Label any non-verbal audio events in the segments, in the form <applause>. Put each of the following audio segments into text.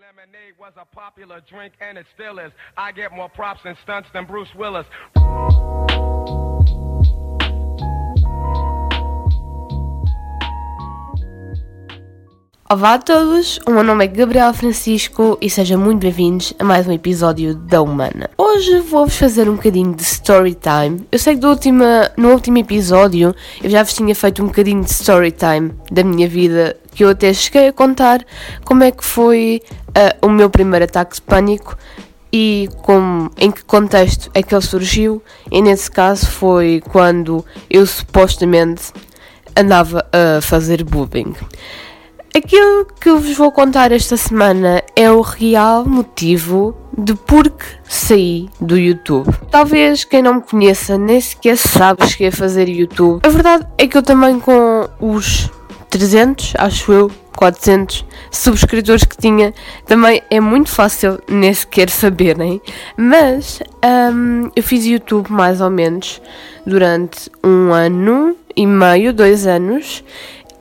Lemonade was a popular drink and it still is. I get more props and stunts than Bruce Willis. Olá a todos, o meu nome é Gabriel Francisco e sejam muito bem-vindos a mais um episódio da Humana. Hoje vou-vos fazer um bocadinho de story time. Eu sei que do no último episódio eu já vos tinha feito um bocadinho de story time da minha vida, que eu até cheguei a contar como é que foi uh, o meu primeiro ataque de pânico e como, em que contexto é que ele surgiu. E nesse caso foi quando eu supostamente andava a fazer bullying. Aquilo que vos vou contar esta semana é o real motivo de por que saí do YouTube. Talvez quem não me conheça nem sequer sabe que a fazer YouTube. A verdade é que eu também com os 300, acho eu, 400 subscritores que tinha, também é muito fácil nem sequer saberem. Mas um, eu fiz YouTube mais ou menos durante um ano e meio, dois anos,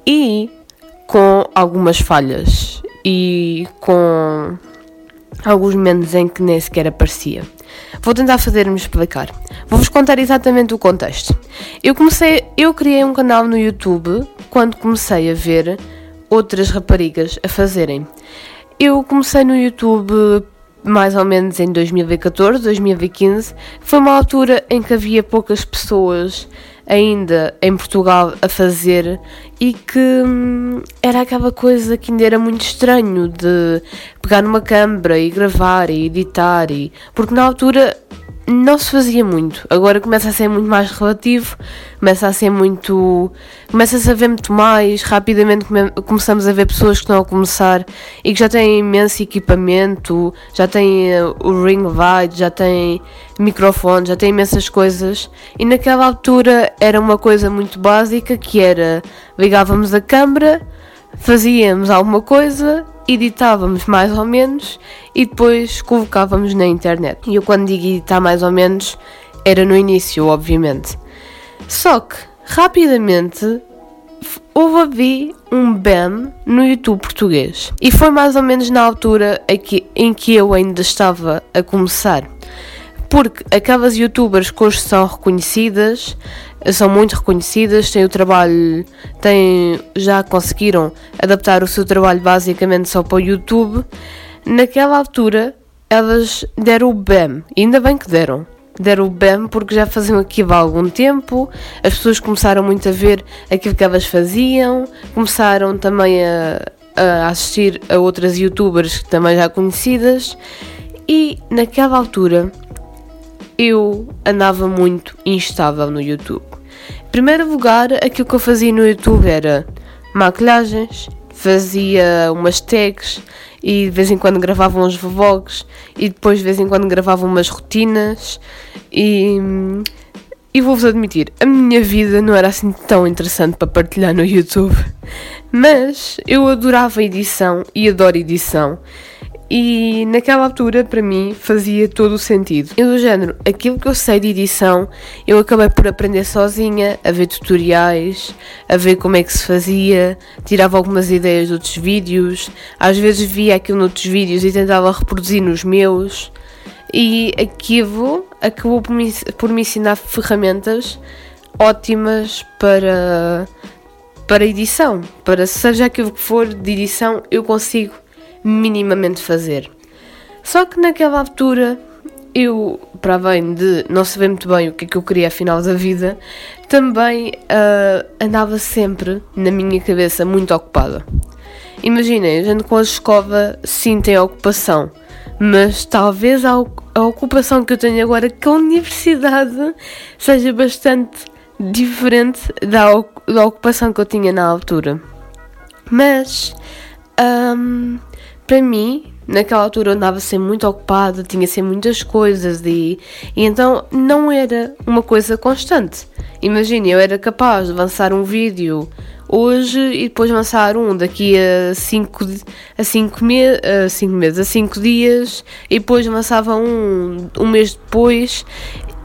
e com algumas falhas e com alguns momentos em que nem sequer aparecia. Vou tentar fazer-me explicar. Vou-vos contar exatamente o contexto. Eu comecei, eu criei um canal no YouTube quando comecei a ver outras raparigas a fazerem. Eu comecei no YouTube mais ou menos em 2014, 2015. Foi uma altura em que havia poucas pessoas ainda em Portugal a fazer e que hum, era aquela coisa que ainda era muito estranho de pegar numa câmera e gravar e editar e porque na altura não se fazia muito. Agora começa a ser muito mais relativo, começa a ser muito. começa-se a ver muito mais. Rapidamente come começamos a ver pessoas que estão a começar e que já têm imenso equipamento, já têm uh, o ring light, já têm microfone, já têm imensas coisas. E naquela altura era uma coisa muito básica que era ligávamos a câmera, fazíamos alguma coisa editávamos mais ou menos e depois colocávamos na internet. E eu quando digo editar mais ou menos era no início, obviamente. Só que rapidamente houve ali um BAM no YouTube português. E foi mais ou menos na altura em que eu ainda estava a começar. Porque aquelas youtubers que hoje são reconhecidas são muito reconhecidas, têm o trabalho, têm, já conseguiram adaptar o seu trabalho basicamente só para o YouTube. Naquela altura, elas deram o BAM, ainda bem que deram. Deram o BAM porque já faziam aquilo há algum tempo, as pessoas começaram muito a ver aquilo que elas faziam, começaram também a, a assistir a outras youtubers também já conhecidas, e naquela altura eu andava muito instável no YouTube. Primeiro lugar, aquilo que eu fazia no YouTube era maquilhagens, fazia umas tags e de vez em quando gravava uns vlogs e depois de vez em quando gravava umas rotinas e, e vou-vos admitir, a minha vida não era assim tão interessante para partilhar no YouTube, mas eu adorava edição e adoro edição e naquela altura, para mim, fazia todo o sentido. Eu, do género, aquilo que eu sei de edição, eu acabei por aprender sozinha, a ver tutoriais, a ver como é que se fazia, tirava algumas ideias de outros vídeos, às vezes via aquilo noutros vídeos e tentava reproduzir nos meus. E aquilo acabou por me, por me ensinar ferramentas ótimas para, para edição. Para seja aquilo que for de edição, eu consigo minimamente fazer. Só que naquela altura eu, para além de não saber muito bem o que é que eu queria afinal da vida, também uh, andava sempre na minha cabeça muito ocupada. Imaginem, a gente com a escova sim tem ocupação, mas talvez a, a ocupação que eu tenho agora com a universidade seja bastante diferente da, da ocupação que eu tinha na altura. Mas um, para mim, naquela altura andava sempre muito ocupada, tinha sempre muitas coisas e, e então não era uma coisa constante. Imagine, eu era capaz de lançar um vídeo hoje e depois lançar um daqui a 5 a cinco me a cinco meses, a 5 dias e depois lançava um um mês depois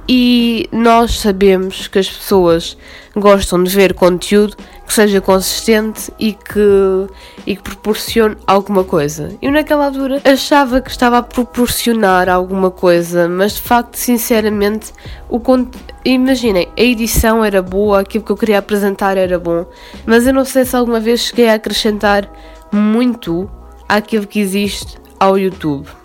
e nós sabemos que as pessoas gostam de ver conteúdo que seja consistente e que, e que proporcione alguma coisa. Eu naquela altura achava que estava a proporcionar alguma coisa, mas de facto, sinceramente, o imaginem, a edição era boa, aquilo que eu queria apresentar era bom, mas eu não sei se alguma vez cheguei a acrescentar muito àquilo que existe ao YouTube.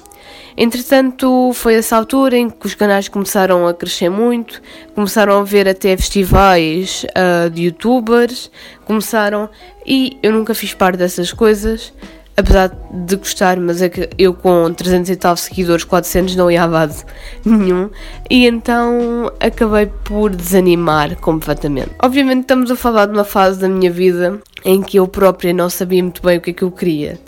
Entretanto, foi essa altura em que os canais começaram a crescer muito, começaram a ver até festivais uh, de youtubers, começaram. E eu nunca fiz parte dessas coisas, apesar de gostar, mas é que eu com 300 e tal seguidores, 400 não ia a base <laughs> nenhum, e então acabei por desanimar completamente. Obviamente, estamos a falar de uma fase da minha vida em que eu própria não sabia muito bem o que é que eu queria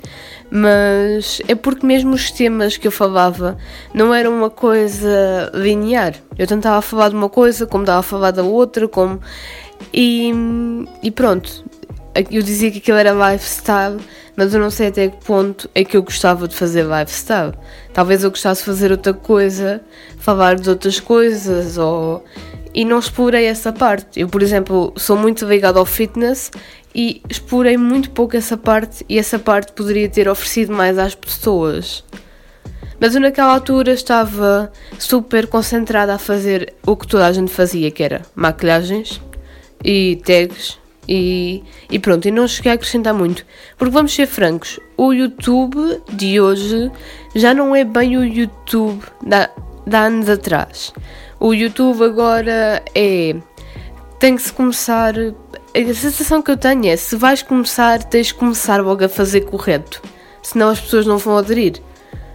mas é porque mesmo os temas que eu falava não eram uma coisa linear. Eu tentava falar de uma coisa, como estava a falar da outra, como. E, e pronto. Eu dizia que aquilo era lifestyle, mas eu não sei até que ponto é que eu gostava de fazer lifestyle. Talvez eu gostasse de fazer outra coisa, falar de outras coisas, ou. E não explorei essa parte. Eu, por exemplo, sou muito ligado ao fitness e explorei muito pouco essa parte e essa parte poderia ter oferecido mais às pessoas. Mas eu naquela altura estava super concentrada a fazer o que toda a gente fazia, que era maquilhagens e tags e, e pronto, e não cheguei a acrescentar muito. Porque vamos ser francos, o YouTube de hoje já não é bem o YouTube da, de anos atrás. O YouTube agora é. Tem que se começar a sensação que eu tenho é: se vais começar, tens de começar logo a fazer correto, senão as pessoas não vão aderir.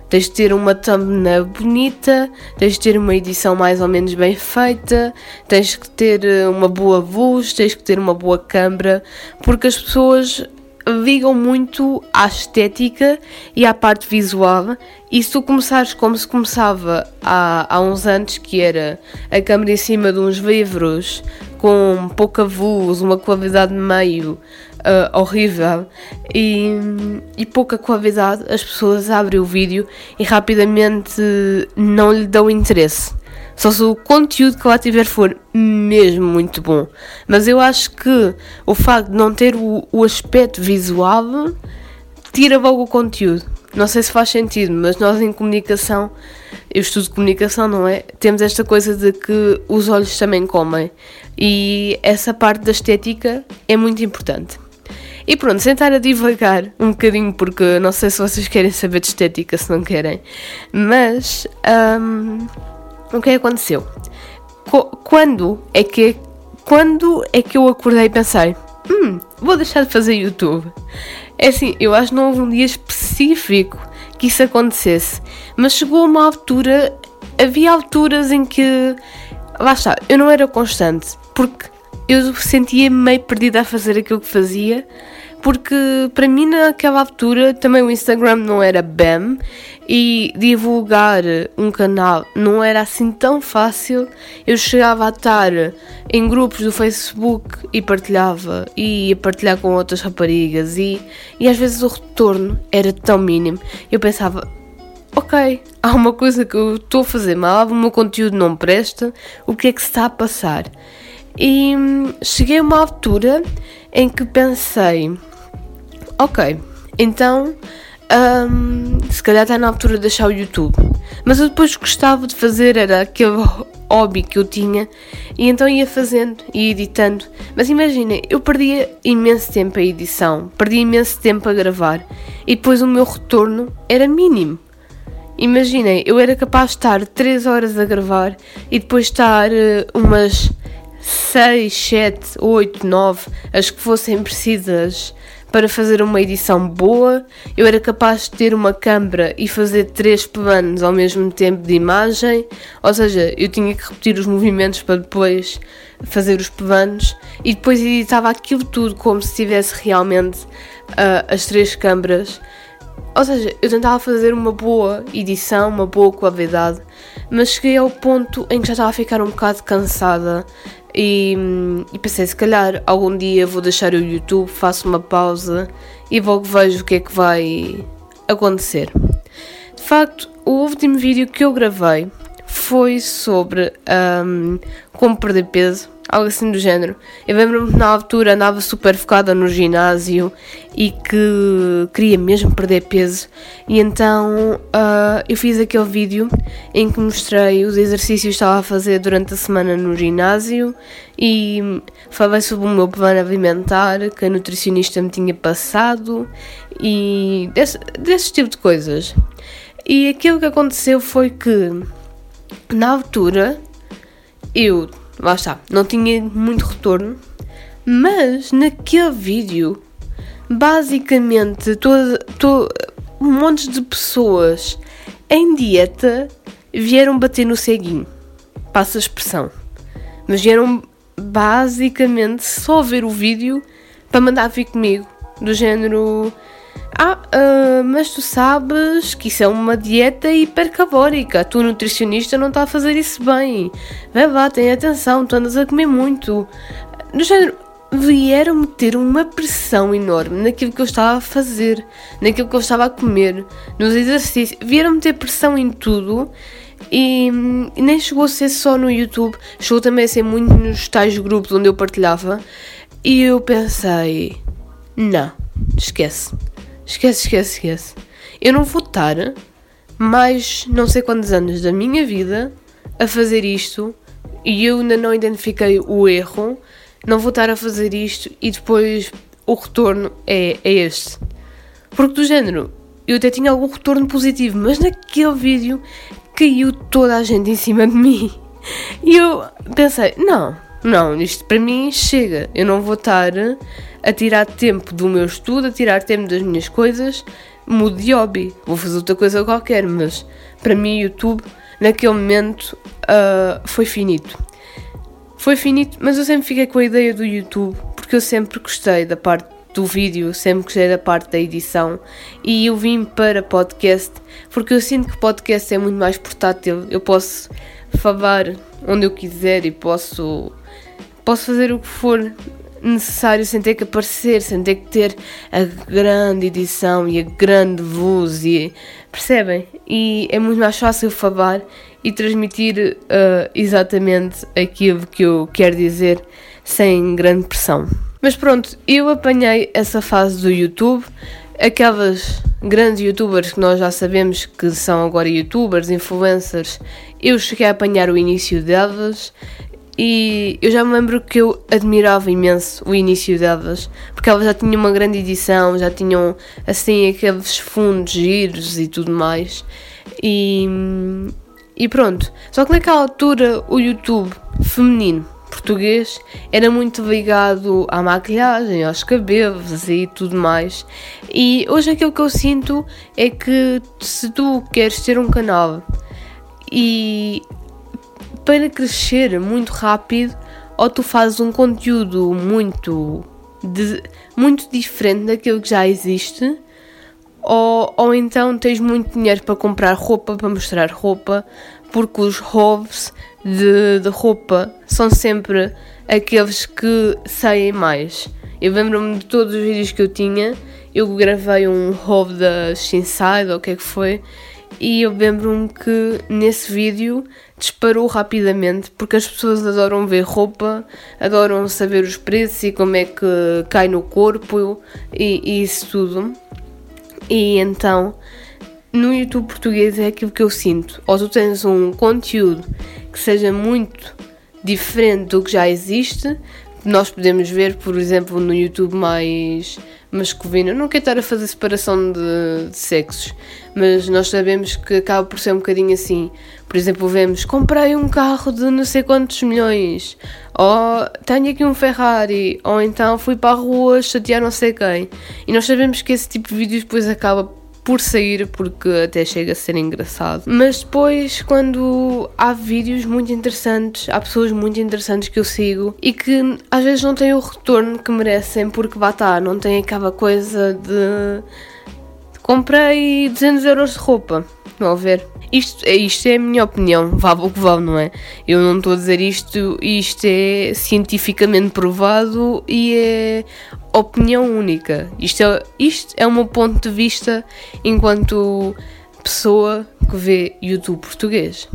Tens de ter uma thumbnail bonita, tens de ter uma edição mais ou menos bem feita, tens que ter eh, uma boa luz, tens que ter uma boa câmera, porque as pessoas ligam muito à estética e à parte visual. E se tu começares como se começava há, há uns anos, que era a câmera em cima de uns livros com pouca luz, uma qualidade meio uh, horrível e, e, pouca qualidade, as pessoas abrem o vídeo e rapidamente não lhe dão interesse. Só se o conteúdo que lá tiver for mesmo muito bom. Mas eu acho que o facto de não ter o, o aspecto visual tira logo o conteúdo. Não sei se faz sentido, mas nós em comunicação, eu estudo comunicação, não é? Temos esta coisa de que os olhos também comem. E essa parte da estética é muito importante. E pronto, sentar a divagar um bocadinho, porque não sei se vocês querem saber de estética, se não querem. Mas um, o que aconteceu? Quando é que quando é que eu acordei e pensei, hum, vou deixar de fazer YouTube? É assim, eu acho que não houve um dia específico que isso acontecesse, mas chegou uma altura, havia alturas em que, lá está, eu não era constante, porque eu sentia meio perdida a fazer aquilo que fazia, porque para mim naquela altura também o Instagram não era BAM e divulgar um canal não era assim tão fácil. Eu chegava a estar em grupos do Facebook e partilhava, e ia partilhar com outras raparigas, e, e às vezes o retorno era tão mínimo. Eu pensava, ok, há uma coisa que eu estou a fazer mal, o meu conteúdo não presta, o que é que se está a passar? E hum, cheguei a uma altura em que pensei ok, então um, se calhar está na altura de deixar o YouTube. Mas eu depois gostava de fazer, era aquele hobby que eu tinha, e então ia fazendo e editando. Mas imaginem, eu perdia imenso tempo a edição, perdia imenso tempo a gravar, e depois o meu retorno era mínimo. Imaginem, eu era capaz de estar 3 horas a gravar e depois estar uh, umas 6, 7, 8, 9, as que fossem precisas para fazer uma edição boa, eu era capaz de ter uma câmera e fazer três planos ao mesmo tempo de imagem, ou seja, eu tinha que repetir os movimentos para depois fazer os planos e depois editava aquilo tudo como se tivesse realmente uh, as três câmaras. Ou seja, eu tentava fazer uma boa edição, uma boa qualidade, mas cheguei ao ponto em que já estava a ficar um bocado cansada e, e, pensei, se calhar algum dia vou deixar o YouTube, faço uma pausa e logo vejo o que é que vai acontecer. De facto, o último vídeo que eu gravei foi sobre um, como perder peso algo assim do género. Eu lembro-me que na altura andava super focada no ginásio e que queria mesmo perder peso, e então uh, eu fiz aquele vídeo em que mostrei os exercícios que estava a fazer durante a semana no ginásio e falei sobre o meu plano alimentar que a nutricionista me tinha passado e desse, desse tipo de coisas. E aquilo que aconteceu foi que na altura eu lá está, não tinha muito retorno, mas naquele vídeo, basicamente, todo, todo, um monte de pessoas em dieta vieram bater no ceguinho, passa a expressão, mas vieram basicamente só ver o vídeo para mandar vir comigo, do género ah, uh, mas tu sabes que isso é uma dieta hipercalórica. A tua nutricionista não está a fazer isso bem. Vai lá, tem atenção, tu andas a comer muito. No género, vieram-me ter uma pressão enorme naquilo que eu estava a fazer, naquilo que eu estava a comer, nos exercícios. Vieram-me ter pressão em tudo. E, e, nem chegou a ser só no YouTube, chegou também a ser muito nos tais grupos onde eu partilhava. E eu pensei: não, esquece Esquece, esquece, esquece. Eu não vou estar mais não sei quantos anos da minha vida a fazer isto e eu ainda não identifiquei o erro. Não vou estar a fazer isto e depois o retorno é, é este. Porque do género, eu até tinha algum retorno positivo, mas naquele vídeo caiu toda a gente em cima de mim. E eu pensei, não, não, isto para mim chega. Eu não vou estar a tirar tempo do meu estudo, a tirar tempo das minhas coisas, mudo de hobby. Vou fazer outra coisa qualquer, mas para mim, YouTube, naquele momento, uh, foi finito. Foi finito, mas eu sempre fiquei com a ideia do YouTube, porque eu sempre gostei da parte do vídeo, sempre gostei da parte da edição e eu vim para podcast porque eu sinto que podcast é muito mais portátil. Eu posso falar onde eu quiser e posso, posso fazer o que for necessário sem ter que aparecer, sem ter que ter a grande edição e a grande luz e percebem? E é muito mais fácil falar e transmitir uh, exatamente aquilo que eu quero dizer sem grande pressão. Mas pronto, eu apanhei essa fase do YouTube, aquelas grandes youtubers que nós já sabemos que são agora youtubers, influencers, eu cheguei a apanhar o início delas e eu já me lembro que eu admirava imenso o início delas, porque elas já tinham uma grande edição, já tinham assim aqueles fundos giros e tudo mais. E, e pronto. Só que naquela altura o YouTube feminino português era muito ligado à maquilhagem, aos cabelos e tudo mais. E hoje aquilo que eu sinto é que se tu queres ter um canal e para crescer muito rápido, ou tu fazes um conteúdo muito, de, muito diferente daquilo que já existe, ou, ou então tens muito dinheiro para comprar roupa, para mostrar roupa, porque os hobbies de, de roupa são sempre aqueles que saem mais. Eu lembro-me de todos os vídeos que eu tinha, eu gravei um hobby da Shinside, ou o que é que foi, e eu lembro-me que nesse vídeo disparou rapidamente porque as pessoas adoram ver roupa, adoram saber os preços e como é que cai no corpo e, e isso tudo. E então no YouTube português é aquilo que eu sinto. Ou tu tens um conteúdo que seja muito diferente do que já existe. Nós podemos ver, por exemplo, no YouTube mais masculino. Eu não quero estar a fazer separação de, de, sexos, mas nós sabemos que acaba por ser um bocadinho assim. Por exemplo, vemos, comprei um carro de não sei quantos milhões, ou tenho aqui um Ferrari, ou então fui para a rua chatear não sei quem. E nós sabemos que esse tipo de vídeos depois acaba por sair porque até chega a ser engraçado. Mas depois, quando há vídeos muito interessantes, há pessoas muito interessantes que eu sigo e que às vezes não têm o retorno que merecem porque vá estar, não tem aquela coisa de comprei 200 euros de roupa. A ver? Isto, isto é a minha opinião, vale o que vale, não é? Eu não estou a dizer isto, isto é cientificamente provado e é opinião única. Isto é, isto é o meu ponto de vista enquanto pessoa que vê YouTube português.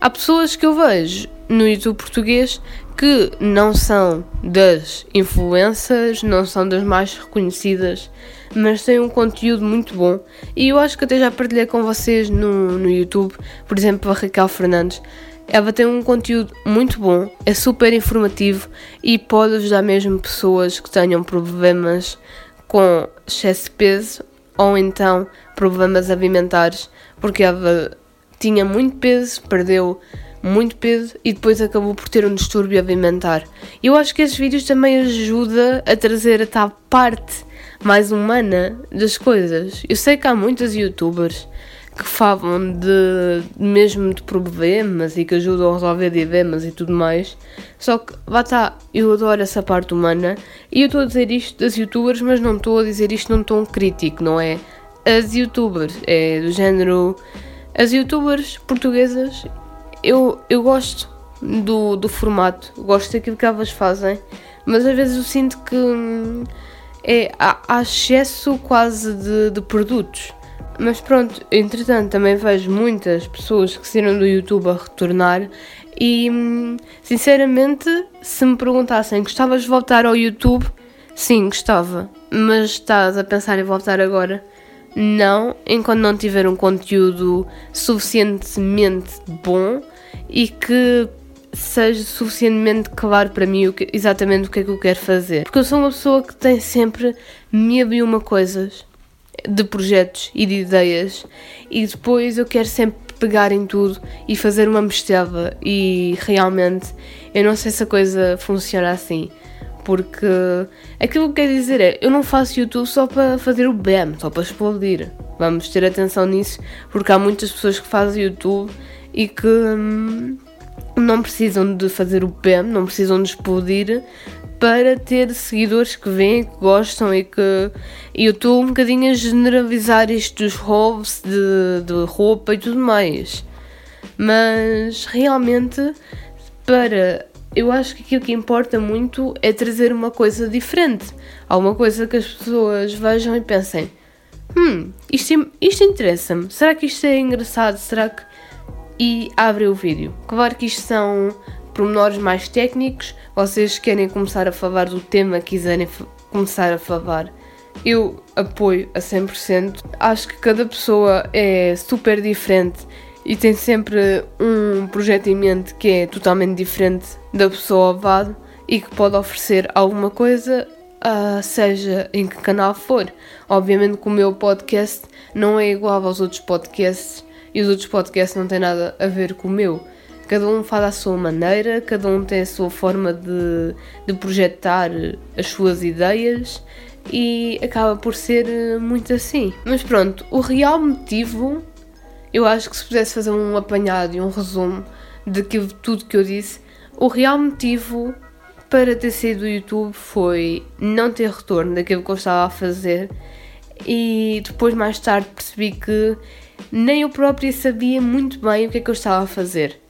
Há pessoas que eu vejo no YouTube português que não são das influências, não são das mais reconhecidas, mas têm um conteúdo muito bom. E eu acho que até já partilhei com vocês no, no YouTube, por exemplo, a Raquel Fernandes. Ela tem um conteúdo muito bom, é super informativo e pode ajudar mesmo pessoas que tenham problemas com excesso de peso ou então problemas alimentares, porque ela tinha muito peso, perdeu muito peso e depois acabou por ter um distúrbio alimentar. Eu acho que esses vídeos também ajudam a trazer a tal parte mais humana das coisas. Eu sei que há muitas youtubers que falam de mesmo de problemas e que ajudam a resolver dilemas e tudo mais. Só que lá está, eu adoro essa parte humana e eu estou a dizer isto das youtubers, mas não estou a dizer isto num tom crítico, não é? As youtubers, é do género. As youtubers portuguesas, eu, eu gosto do, do formato, gosto daquilo que elas fazem, mas às vezes eu sinto que hum, é, há, excesso quase de, de produtos mas pronto, entretanto também vejo muitas pessoas que saíram do YouTube a retornar e sinceramente se me perguntassem gostavas de voltar ao YouTube, sim, gostava. Mas estás a pensar em voltar agora? Não, enquanto não tiver um conteúdo suficientemente bom e que seja suficientemente claro para mim o que, exatamente o que é que eu quero fazer. Porque eu sou uma pessoa que tem sempre mil e uma coisas de projetos e de ideias e depois eu quero sempre pegar em tudo e fazer uma mistura e realmente eu não sei se a coisa funciona assim porque aquilo que quer dizer é eu não faço YouTube só para fazer o BAM, só para explodir vamos ter atenção nisso porque há muitas pessoas que fazem YouTube e que hum, não precisam de fazer o BAM, não precisam de explodir para ter seguidores que vêm, que gostam e que e eu estou um bocadinho a generalizar isto dos roubos de, de roupa e tudo mais. Mas realmente para eu acho que aquilo que importa muito é trazer uma coisa diferente. Alguma coisa que as pessoas vejam e pensem: hum, isto, isto interessa-me. Será que isto é engraçado? Será que. E abre o vídeo. Claro que isto são pormenores mais técnicos, vocês querem começar a falar do tema, quiserem começar a falar, eu apoio a 100%. Acho que cada pessoa é super diferente e tem sempre um projeto em mente que é totalmente diferente da pessoa ao lado e que pode oferecer alguma coisa, uh, seja em que canal for. Obviamente que o meu podcast não é igual aos outros podcasts e os outros podcasts não têm nada a ver com o meu. Cada um faz à sua maneira, cada um tem a sua forma de, de projetar as suas ideias e acaba por ser muito assim. Mas pronto, o real motivo, eu acho que se pudesse fazer um apanhado e um resumo de tudo que eu disse, o real motivo para ter saído do YouTube foi não ter retorno daquilo que eu estava a fazer e depois mais tarde percebi que nem eu própria sabia muito bem o que é que eu estava a fazer.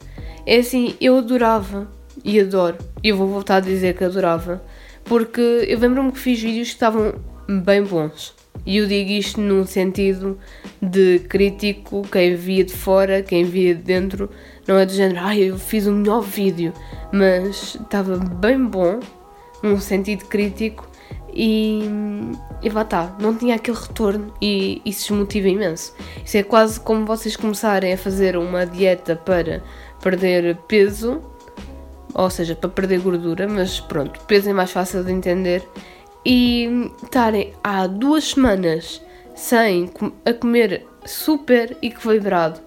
É assim, eu adorava e adoro, e eu vou voltar a dizer que adorava, porque eu lembro-me que fiz vídeos que estavam bem bons. E eu digo isto num sentido de crítico, quem via de fora, quem via de dentro, não é do género, ai, eu fiz o melhor vídeo, mas estava bem bom, num sentido crítico, e, e lá está, não tinha aquele retorno e isso desmotiva imenso. Isso é quase como vocês começarem a fazer uma dieta para perder peso, ou seja, para perder gordura, mas pronto, peso é mais fácil de entender, e estarem há duas semanas sem a comer super equilibrado,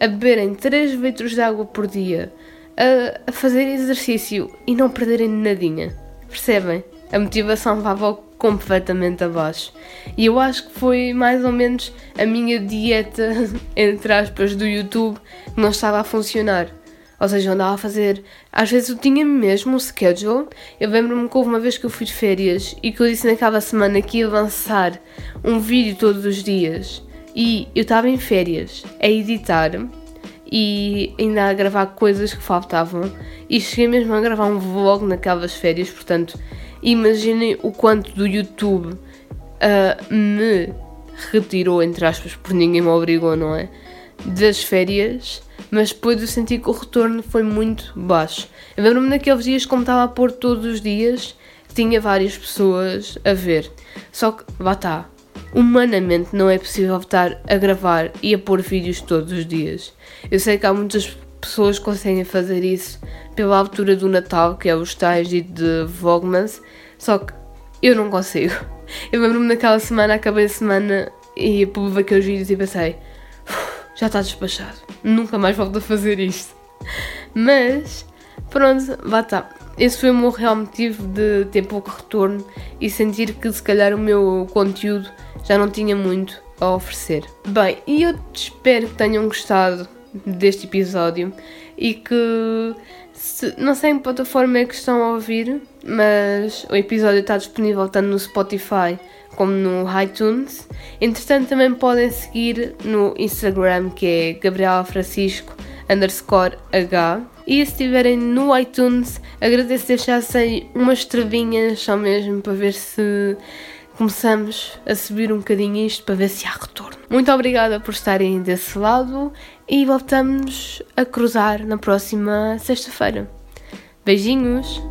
a beberem 3 litros de água por dia, a, a fazer exercício e não perderem nadinha. Percebem? A motivação vai completamente abaixo. E eu acho que foi mais ou menos a minha dieta, <laughs> entre aspas, do YouTube que não estava a funcionar. Ou seja, eu andava a fazer. Às vezes eu tinha mesmo um schedule. Eu lembro-me que houve uma vez que eu fui de férias e que eu disse naquela semana que ia lançar um vídeo todos os dias. E eu estava em férias a editar e ainda a gravar coisas que faltavam. E cheguei mesmo a gravar um vlog naquelas férias. Portanto, imaginem o quanto do YouTube uh, me retirou, entre aspas, por ninguém me obrigou, não é? das férias, mas depois eu senti que o retorno foi muito baixo. Eu lembro-me naqueles dias, como estava a pôr todos os dias, tinha várias pessoas a ver. Só que, lá está, humanamente não é possível estar a gravar e a pôr vídeos todos os dias. Eu sei que há muitas pessoas conseguem fazer isso pela altura do Natal, que é os tais de Vlogmas, só que eu não consigo. <laughs> Eu lembro-me naquela semana, acabei a semana e pude aqueles vídeos e pensei, já está despachado, nunca mais volto a fazer isto. Mas, pronto, vá está. Esse foi o meu real motivo de ter pouco retorno e sentir que se calhar o meu conteúdo já não tinha muito a oferecer. Bem, e eu espero que tenham gostado deste episódio e que se, não sei em que plataforma é que estão a ouvir, mas o episódio está disponível tanto no Spotify como no iTunes. Entretanto, também podem seguir no Instagram que é Gabriela Francisco underscore H. E se estiverem no iTunes, agradeço deixassem umas estrelinhas só mesmo para ver se começamos a subir um bocadinho isto para ver se há retorno. Muito obrigada por estarem desse lado e voltamos a cruzar na próxima sexta-feira. Beijinhos!